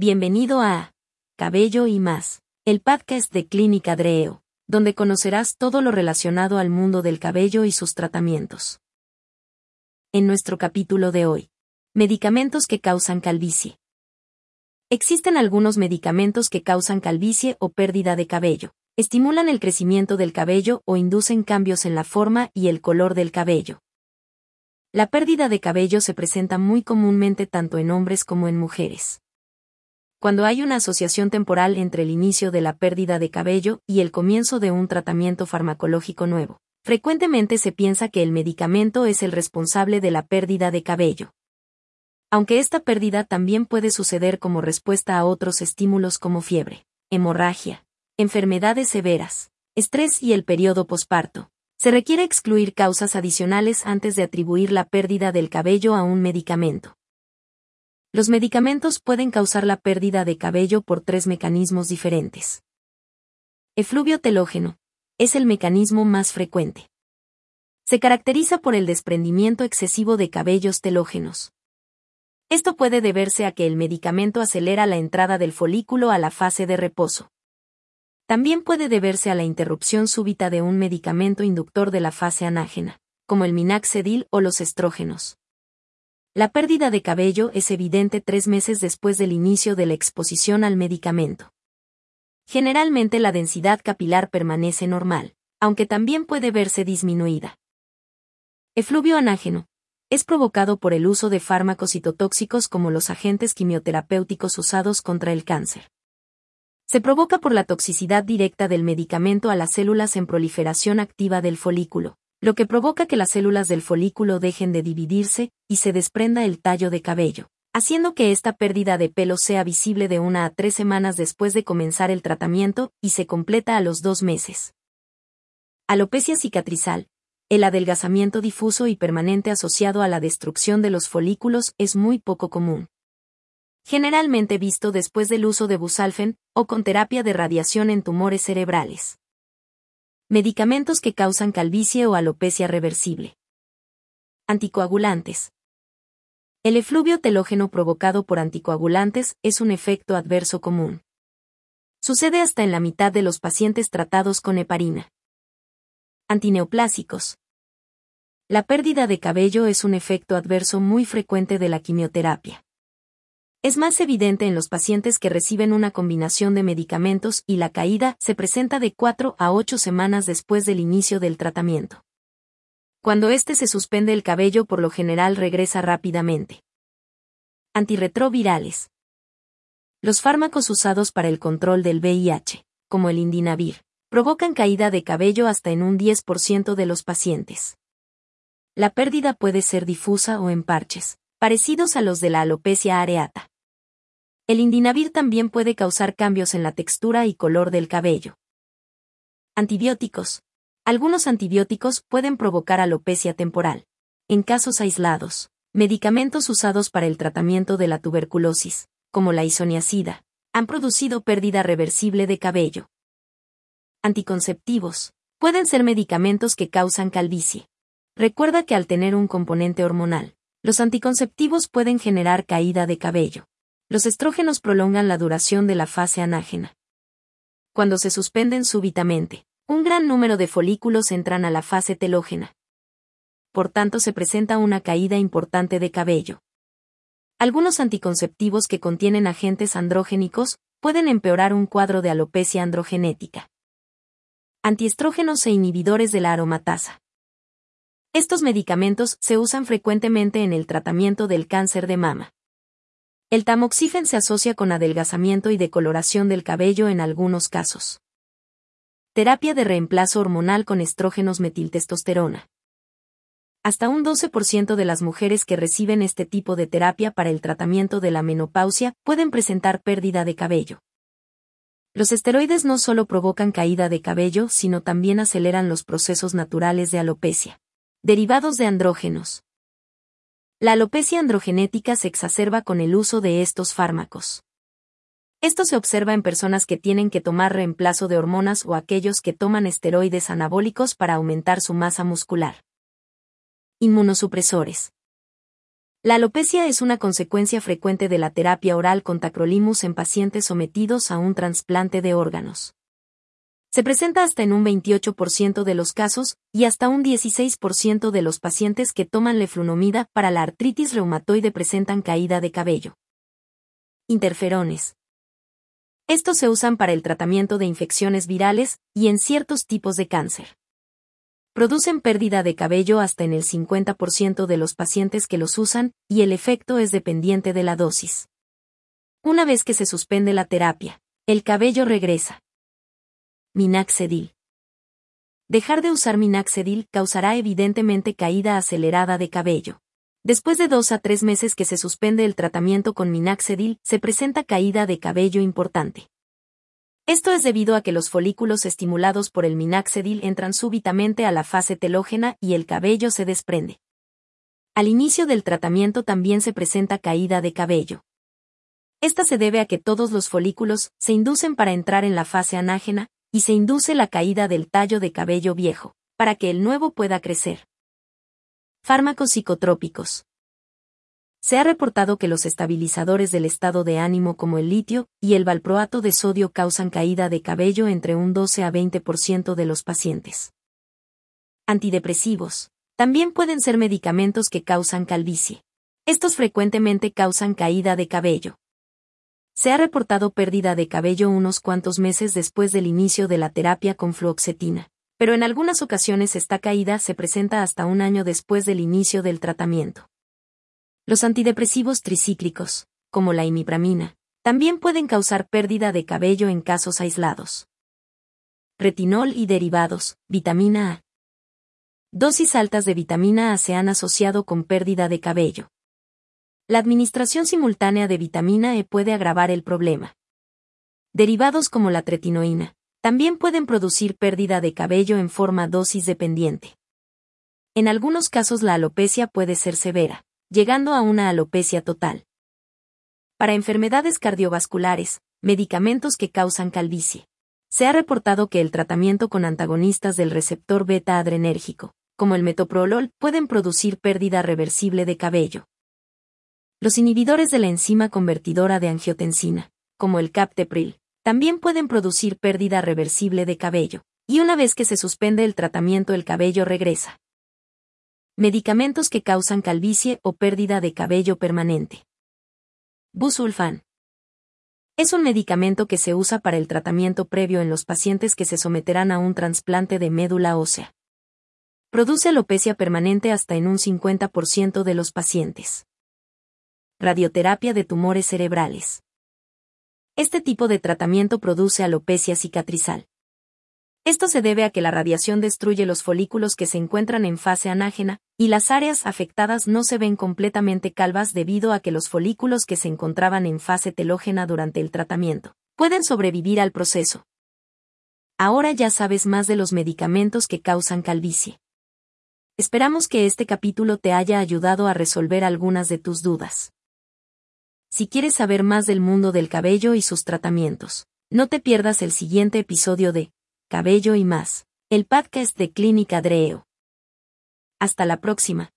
Bienvenido a Cabello y más, el podcast de Clínica Dreo, donde conocerás todo lo relacionado al mundo del cabello y sus tratamientos. En nuestro capítulo de hoy, medicamentos que causan calvicie. Existen algunos medicamentos que causan calvicie o pérdida de cabello, estimulan el crecimiento del cabello o inducen cambios en la forma y el color del cabello. La pérdida de cabello se presenta muy comúnmente tanto en hombres como en mujeres. Cuando hay una asociación temporal entre el inicio de la pérdida de cabello y el comienzo de un tratamiento farmacológico nuevo, frecuentemente se piensa que el medicamento es el responsable de la pérdida de cabello. Aunque esta pérdida también puede suceder como respuesta a otros estímulos como fiebre, hemorragia, enfermedades severas, estrés y el periodo posparto, se requiere excluir causas adicionales antes de atribuir la pérdida del cabello a un medicamento. Los medicamentos pueden causar la pérdida de cabello por tres mecanismos diferentes. Efluvio telógeno. Es el mecanismo más frecuente. Se caracteriza por el desprendimiento excesivo de cabellos telógenos. Esto puede deberse a que el medicamento acelera la entrada del folículo a la fase de reposo. También puede deberse a la interrupción súbita de un medicamento inductor de la fase anágena, como el minaxedil o los estrógenos. La pérdida de cabello es evidente tres meses después del inicio de la exposición al medicamento. Generalmente la densidad capilar permanece normal, aunque también puede verse disminuida. Efluvio anágeno. Es provocado por el uso de fármacos citotóxicos como los agentes quimioterapéuticos usados contra el cáncer. Se provoca por la toxicidad directa del medicamento a las células en proliferación activa del folículo, lo que provoca que las células del folículo dejen de dividirse y se desprenda el tallo de cabello, haciendo que esta pérdida de pelo sea visible de una a tres semanas después de comenzar el tratamiento y se completa a los dos meses. Alopecia cicatrizal. El adelgazamiento difuso y permanente asociado a la destrucción de los folículos es muy poco común. Generalmente visto después del uso de busalfen o con terapia de radiación en tumores cerebrales. Medicamentos que causan calvicie o alopecia reversible. Anticoagulantes. El efluvio telógeno provocado por anticoagulantes es un efecto adverso común. Sucede hasta en la mitad de los pacientes tratados con heparina. Antineoplásicos. La pérdida de cabello es un efecto adverso muy frecuente de la quimioterapia. Es más evidente en los pacientes que reciben una combinación de medicamentos y la caída se presenta de 4 a 8 semanas después del inicio del tratamiento. Cuando éste se suspende el cabello por lo general regresa rápidamente. Antirretrovirales. Los fármacos usados para el control del VIH, como el indinavir, provocan caída de cabello hasta en un 10% de los pacientes. La pérdida puede ser difusa o en parches, parecidos a los de la alopecia areata. El indinavir también puede causar cambios en la textura y color del cabello. Antibióticos. Algunos antibióticos pueden provocar alopecia temporal. En casos aislados, medicamentos usados para el tratamiento de la tuberculosis, como la isoniazida, han producido pérdida reversible de cabello. Anticonceptivos. Pueden ser medicamentos que causan calvicie. Recuerda que al tener un componente hormonal, los anticonceptivos pueden generar caída de cabello. Los estrógenos prolongan la duración de la fase anágena. Cuando se suspenden súbitamente, un gran número de folículos entran a la fase telógena. Por tanto se presenta una caída importante de cabello. Algunos anticonceptivos que contienen agentes androgénicos pueden empeorar un cuadro de alopecia androgenética. Antiestrógenos e inhibidores de la aromatasa. Estos medicamentos se usan frecuentemente en el tratamiento del cáncer de mama. El tamoxifen se asocia con adelgazamiento y decoloración del cabello en algunos casos. Terapia de reemplazo hormonal con estrógenos metiltestosterona. Hasta un 12% de las mujeres que reciben este tipo de terapia para el tratamiento de la menopausia pueden presentar pérdida de cabello. Los esteroides no solo provocan caída de cabello, sino también aceleran los procesos naturales de alopecia. Derivados de andrógenos. La alopecia androgenética se exacerba con el uso de estos fármacos. Esto se observa en personas que tienen que tomar reemplazo de hormonas o aquellos que toman esteroides anabólicos para aumentar su masa muscular. Inmunosupresores. La alopecia es una consecuencia frecuente de la terapia oral con tacrolimus en pacientes sometidos a un trasplante de órganos. Se presenta hasta en un 28% de los casos y hasta un 16% de los pacientes que toman leflunomida para la artritis reumatoide presentan caída de cabello. Interferones. Estos se usan para el tratamiento de infecciones virales y en ciertos tipos de cáncer. Producen pérdida de cabello hasta en el 50% de los pacientes que los usan y el efecto es dependiente de la dosis. Una vez que se suspende la terapia, el cabello regresa. Minaxedil. Dejar de usar Minaxedil causará evidentemente caída acelerada de cabello. Después de dos a tres meses que se suspende el tratamiento con Minaxedil, se presenta caída de cabello importante. Esto es debido a que los folículos estimulados por el Minaxedil entran súbitamente a la fase telógena y el cabello se desprende. Al inicio del tratamiento también se presenta caída de cabello. Esta se debe a que todos los folículos se inducen para entrar en la fase anágena, y se induce la caída del tallo de cabello viejo, para que el nuevo pueda crecer. Fármacos psicotrópicos. Se ha reportado que los estabilizadores del estado de ánimo como el litio y el valproato de sodio causan caída de cabello entre un 12 a 20% de los pacientes. Antidepresivos. También pueden ser medicamentos que causan calvicie. Estos frecuentemente causan caída de cabello. Se ha reportado pérdida de cabello unos cuantos meses después del inicio de la terapia con fluoxetina, pero en algunas ocasiones esta caída se presenta hasta un año después del inicio del tratamiento. Los antidepresivos tricíclicos, como la imipramina, también pueden causar pérdida de cabello en casos aislados. Retinol y derivados, vitamina A. Dosis altas de vitamina A se han asociado con pérdida de cabello. La administración simultánea de vitamina E puede agravar el problema. Derivados como la tretinoína también pueden producir pérdida de cabello en forma dosis dependiente. En algunos casos la alopecia puede ser severa, llegando a una alopecia total. Para enfermedades cardiovasculares, medicamentos que causan calvicie. Se ha reportado que el tratamiento con antagonistas del receptor beta adrenérgico, como el metoprolol, pueden producir pérdida reversible de cabello. Los inhibidores de la enzima convertidora de angiotensina, como el captepril, también pueden producir pérdida reversible de cabello, y una vez que se suspende el tratamiento el cabello regresa. Medicamentos que causan calvicie o pérdida de cabello permanente. Busulfan. Es un medicamento que se usa para el tratamiento previo en los pacientes que se someterán a un trasplante de médula ósea. Produce alopecia permanente hasta en un 50% de los pacientes radioterapia de tumores cerebrales. Este tipo de tratamiento produce alopecia cicatrizal. Esto se debe a que la radiación destruye los folículos que se encuentran en fase anágena, y las áreas afectadas no se ven completamente calvas debido a que los folículos que se encontraban en fase telógena durante el tratamiento pueden sobrevivir al proceso. Ahora ya sabes más de los medicamentos que causan calvicie. Esperamos que este capítulo te haya ayudado a resolver algunas de tus dudas. Si quieres saber más del mundo del cabello y sus tratamientos, no te pierdas el siguiente episodio de Cabello y más, el podcast de Clínica Dreo. Hasta la próxima.